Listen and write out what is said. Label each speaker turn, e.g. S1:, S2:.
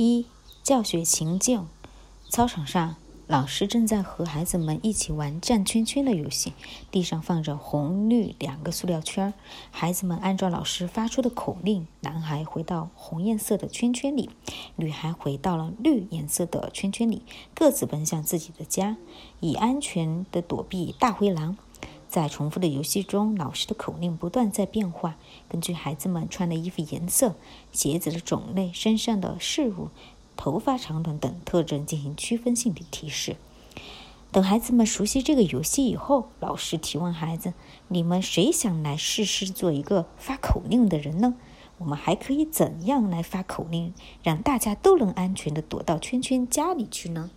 S1: 一、教学情境：操场上，老师正在和孩子们一起玩转圈圈的游戏，地上放着红绿两个塑料圈，孩子们按照老师发出的口令，男孩回到红颜色的圈圈里，女孩回到了绿颜色的圈圈里，各自奔向自己的家，以安全的躲避大灰狼。在重复的游戏中，老师的口令不断在变化，根据孩子们穿的衣服颜色、鞋子的种类、身上的事物、头发长短等特征进行区分性的提示。等孩子们熟悉这个游戏以后，老师提问孩子：“你们谁想来试试做一个发口令的人呢？我们还可以怎样来发口令，让大家都能安全地躲到圈圈家里去呢？”